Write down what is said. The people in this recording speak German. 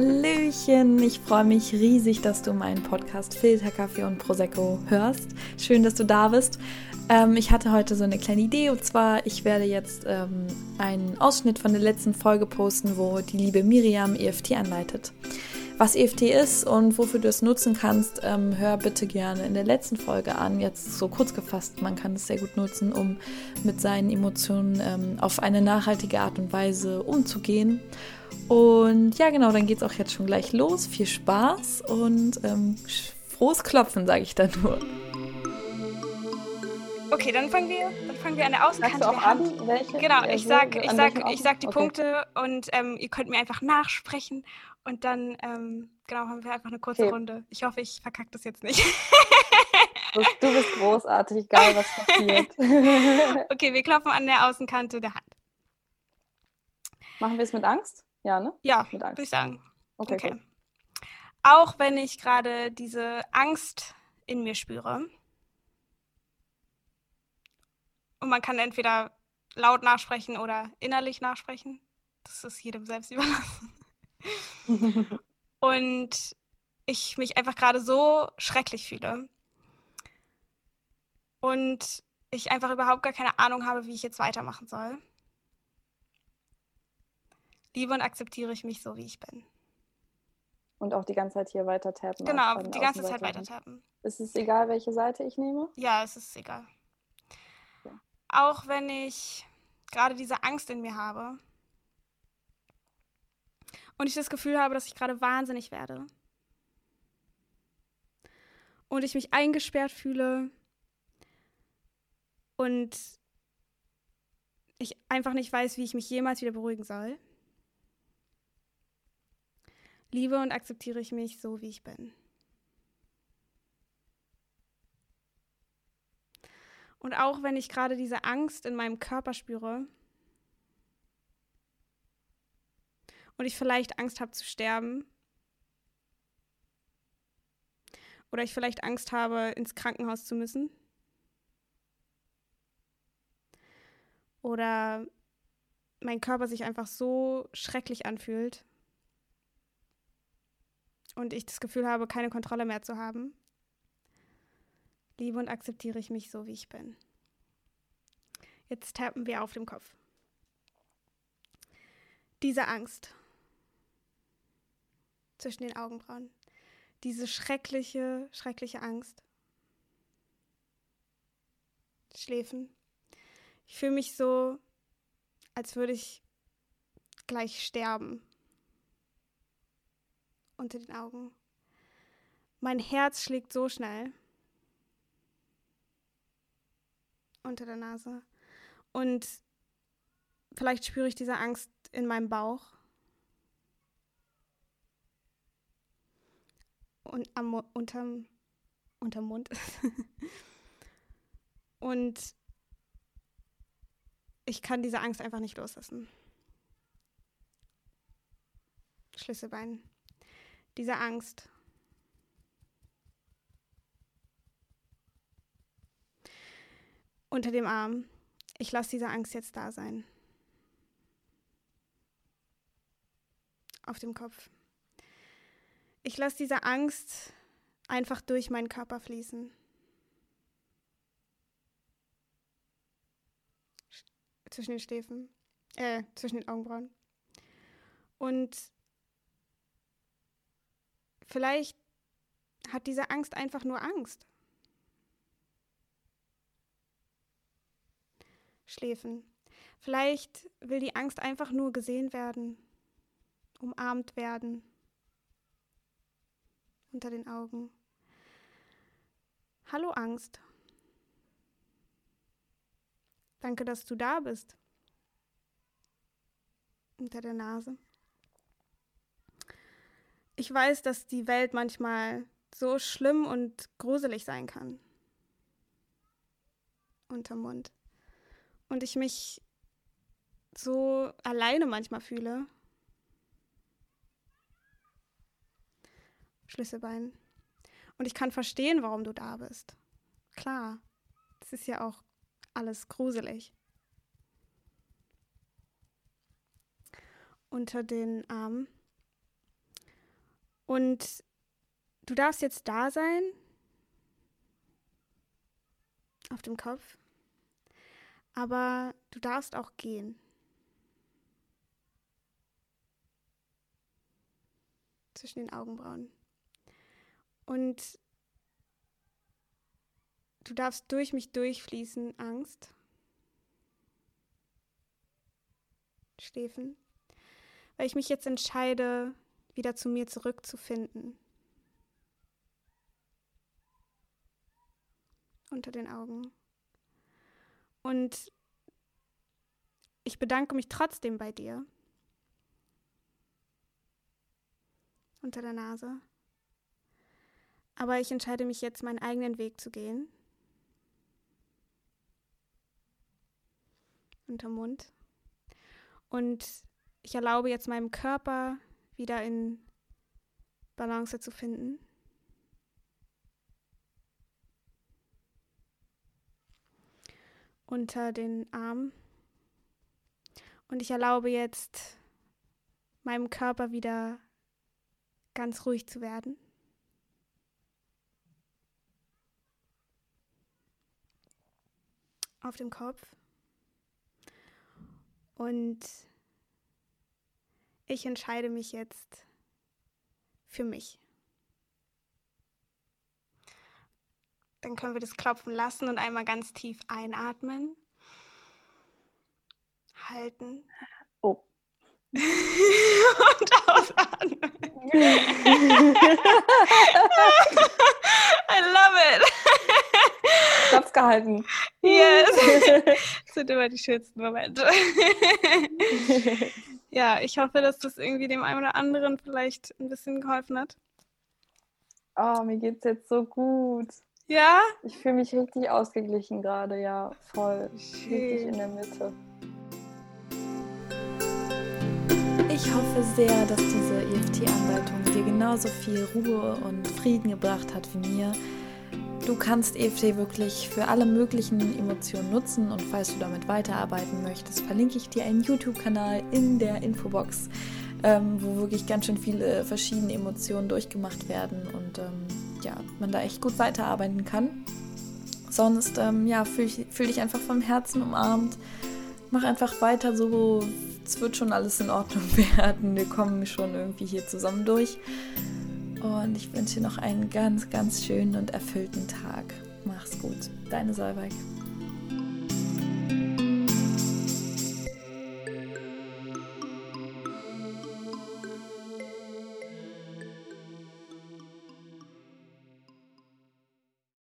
Hallöchen, ich freue mich riesig, dass du meinen Podcast Filterkaffee und Prosecco hörst. Schön, dass du da bist. Ähm, ich hatte heute so eine kleine Idee und zwar, ich werde jetzt ähm, einen Ausschnitt von der letzten Folge posten, wo die liebe Miriam EFT anleitet. Was EFT ist und wofür du es nutzen kannst, ähm, hör bitte gerne in der letzten Folge an. Jetzt so kurz gefasst, man kann es sehr gut nutzen, um mit seinen Emotionen ähm, auf eine nachhaltige Art und Weise umzugehen. Und ja, genau, dann geht es auch jetzt schon gleich los. Viel Spaß und ähm, frohes Klopfen, sage ich da nur. Okay, dann fangen wir, dann fangen wir an der Außenkante auch an, welche? Genau, ich sag, ich sag, ich sag die okay. Punkte und ähm, ihr könnt mir einfach nachsprechen und dann ähm, genau haben wir einfach eine kurze Okay. Runde. Ich hoffe, ich verkacke das jetzt nicht. Du bist- großartig, egal was passiert. okay, wir klopfen an der Außenkante der Hand. Machen wir es mit Angst? Ja, ne? Ja, Mit würde Angst. ich sagen. Okay, Okay. Auch wenn ich gerade diese Angst in mir spüre. Und man kann entweder laut nachsprechen oder innerlich nachsprechen. Das ist jedem selbst überlassen. Und ich mich einfach gerade so schrecklich fühle. Und ich einfach überhaupt gar keine Ahnung habe, wie ich jetzt weitermachen soll. Liebe und akzeptiere ich mich so, wie ich bin. Und auch die ganze Zeit hier weiter tappen. Genau, die ganze Zeit weiter tappen. Ist es egal, welche Seite ich nehme? Ja, es ist egal. Ja. Auch wenn ich gerade diese Angst in mir habe und ich das Gefühl habe, dass ich gerade wahnsinnig werde. Und ich mich eingesperrt fühle. Und ich einfach nicht weiß, wie ich mich jemals wieder beruhigen soll, liebe und akzeptiere ich mich so, wie ich bin. Und auch wenn ich gerade diese Angst in meinem Körper spüre und ich vielleicht Angst habe zu sterben. Oder ich vielleicht Angst habe, ins Krankenhaus zu müssen. Oder mein Körper sich einfach so schrecklich anfühlt. Und ich das Gefühl habe, keine Kontrolle mehr zu haben, liebe und akzeptiere ich mich so, wie ich bin. Jetzt tappen wir auf dem Kopf. Diese Angst zwischen den Augenbrauen. Diese schreckliche, schreckliche Angst. Schläfen. Ich fühle mich so, als würde ich gleich sterben. Unter den Augen. Mein Herz schlägt so schnell. unter der Nase. Und vielleicht spüre ich diese Angst in meinem Bauch. Und am unterm, unterm Mund. Und ich kann diese Angst einfach nicht loslassen. Schlüsselbein. Diese Angst. unter dem Arm. Ich lasse diese Angst jetzt da sein. Auf dem Kopf. Ich lasse diese Angst einfach durch meinen Körper fließen. Sch- Zwischen den Schläfen. Äh, zwischen den Augenbrauen. Und vielleicht hat diese Angst einfach nur Angst. Schläfen. Vielleicht will die Angst einfach nur gesehen werden, umarmt werden, unter den Augen. Hallo Angst. Danke, dass du da bist. Unter der Nase. Ich weiß, dass die Welt manchmal so schlimm und gruselig sein kann. Unterm Mund und ich mich so alleine manchmal fühle. Schlüsselbein. Und ich kann verstehen, warum du da bist. Klar, das ist ja auch alles gruselig. Unter den Armen. Und du darfst jetzt da sein, auf dem Kopf, aber du darfst auch gehen. Zwischen den Augenbrauen. Und du darfst durch mich durchfließen, Angst. Schläfen. Weil ich mich jetzt entscheide, wieder zu mir zurückzufinden. Unter den Augen. Und ich bedanke mich trotzdem bei dir. Unter der Nase. Aber ich entscheide mich jetzt, meinen eigenen Weg zu gehen. Unterm Mund. Und ich erlaube jetzt meinem Körper wieder in Balance zu finden. Unter den Arm. Und ich erlaube jetzt meinem Körper wieder ganz ruhig zu werden. Auf dem Kopf. Und ich entscheide mich jetzt für mich. Dann können wir das klopfen lassen und einmal ganz tief einatmen. Halten. Oh. und ausatmen. Gehalten. Yes. Das sind immer die schönsten Momente. ja, ich hoffe, dass das irgendwie dem einen oder anderen vielleicht ein bisschen geholfen hat. Oh, mir geht's jetzt so gut. Ja? Ich fühle mich richtig ausgeglichen gerade, ja, voll. Schön. Richtig in der Mitte. Ich hoffe sehr, dass diese EFT-Anleitung dir genauso viel Ruhe und Frieden gebracht hat wie mir. Du kannst EFT wirklich für alle möglichen Emotionen nutzen und falls du damit weiterarbeiten möchtest, verlinke ich dir einen YouTube-Kanal in der Infobox, ähm, wo wirklich ganz schön viele verschiedene Emotionen durchgemacht werden und ähm, ja, man da echt gut weiterarbeiten kann. Sonst, ähm, ja, fühl, fühl dich einfach vom Herzen umarmt. Mach einfach weiter so, es wird schon alles in Ordnung werden. Wir kommen schon irgendwie hier zusammen durch. Und ich wünsche dir noch einen ganz, ganz schönen und erfüllten Tag. Mach's gut. Deine Solveig.